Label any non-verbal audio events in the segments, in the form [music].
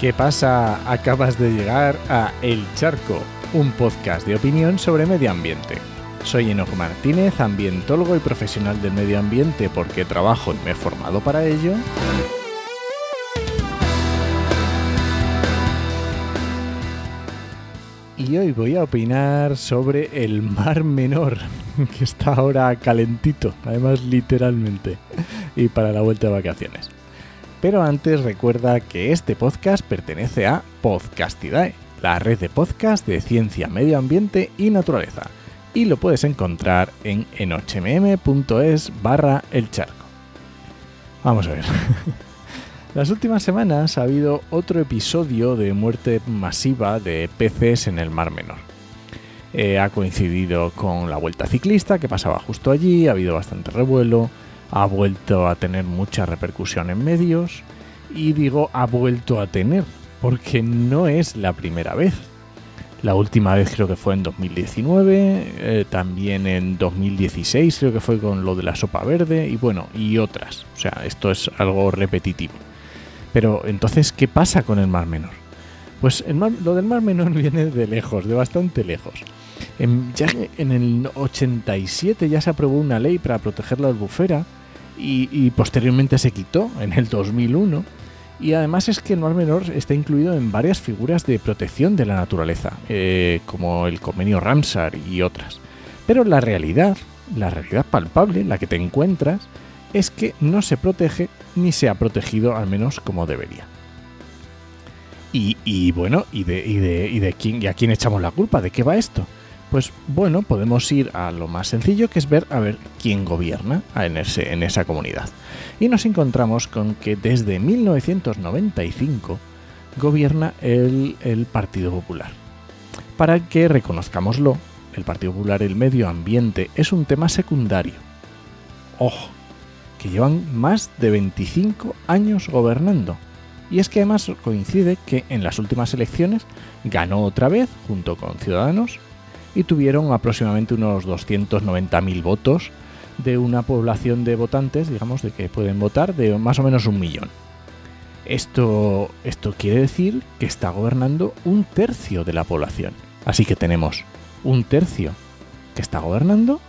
¿Qué pasa? Acabas de llegar a El Charco, un podcast de opinión sobre medio ambiente. Soy Enoch Martínez, ambientólogo y profesional del medio ambiente porque trabajo y me he formado para ello. Y hoy voy a opinar sobre el Mar Menor, [laughs] que está ahora calentito, además literalmente, y para la vuelta de vacaciones. Pero antes recuerda que este podcast pertenece a Podcastidae, la red de podcast de ciencia, medio ambiente y naturaleza. Y lo puedes encontrar en enochmm.es barra el charco. Vamos a ver. [laughs] Las últimas semanas ha habido otro episodio de muerte masiva de peces en el Mar Menor. Eh, ha coincidido con la vuelta ciclista que pasaba justo allí, ha habido bastante revuelo, ha vuelto a tener mucha repercusión en medios y digo ha vuelto a tener porque no es la primera vez. La última vez creo que fue en 2019, eh, también en 2016 creo que fue con lo de la sopa verde y bueno, y otras. O sea, esto es algo repetitivo. Pero entonces, ¿qué pasa con el Mar Menor? Pues lo del Mar Menor [laughs] viene de lejos, de bastante lejos. En, ya en el 87 ya se aprobó una ley para proteger la albufera y, posteriormente se quitó en el 2001. Y además es que el Mar Menor está incluido en varias figuras de protección de la naturaleza, eh, como el convenio Ramsar y otras. Pero la realidad, la realidad palpable, la que te encuentras, es que no se protege ni se ha protegido al menos como debería. Y, bueno, ¿y de, y, de, y de quién, y a quién echamos la culpa? ¿De qué va esto? Pues bueno, podemos ir a lo más sencillo que es ver a ver quién gobierna en, en esa comunidad. Y nos encontramos con que desde 1995 gobierna el, el Partido Popular. Para que reconozcámoslo, el Partido Popular, el medio ambiente, es un tema secundario. Ojo, que llevan más de 25 años gobernando. Y es que además coincide que en las últimas elecciones ganó otra vez, junto con Ciudadanos, y tuvieron aproximadamente unos 290.000 votos de una población de votantes, digamos, de que pueden votar de más o menos un millón. Esto, esto quiere decir que está gobernando un tercio de la población. Así que tenemos un tercio que está gobernando,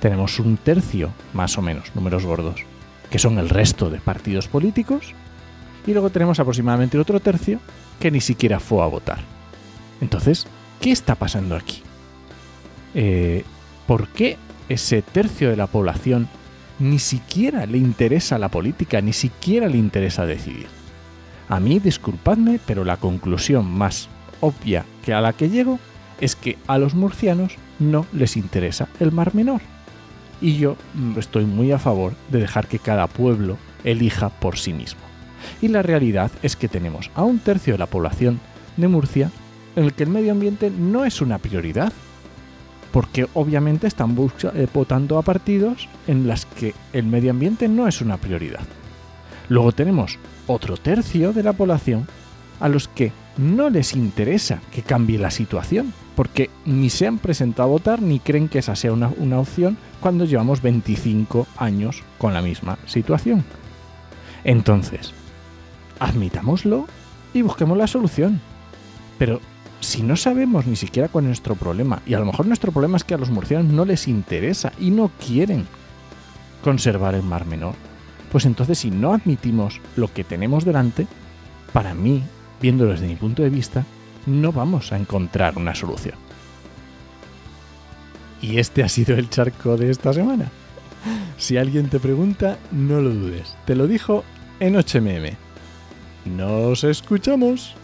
tenemos un tercio, más o menos, números gordos, que son el resto de partidos políticos, y luego tenemos aproximadamente otro tercio que ni siquiera fue a votar. Entonces, ¿qué está pasando aquí? Eh, ¿por qué ese tercio de la población ni siquiera le interesa la política, ni siquiera le interesa decidir? A mí, disculpadme, pero la conclusión más obvia que a la que llego es que a los murcianos no les interesa el Mar Menor. Y yo mm, estoy muy a favor de dejar que cada pueblo elija por sí mismo. Y la realidad es que tenemos a un tercio de la población de Murcia en el que el medio ambiente no es una prioridad, porque obviamente están eh, votando a partidos en las que el medio ambiente no es una prioridad. Luego tenemos otro tercio de la población a los que no les interesa que cambie la situación, porque ni se han presentado a votar ni creen que esa sea una, una opción cuando llevamos 25 años con la misma situación. Entonces, admitámoslo y busquemos la solución. Pero si no sabemos ni siquiera cuál es nuestro problema, y a lo mejor nuestro problema es que a los murcianos no les interesa y no quieren conservar el Mar Menor, pues entonces si no admitimos lo que tenemos delante, para mí, viéndolo desde mi punto de vista, no vamos a encontrar una solución. Y este ha sido el charco de esta semana. Si alguien te pregunta, no lo dudes. Te lo dijo en HMM. Nos escuchamos.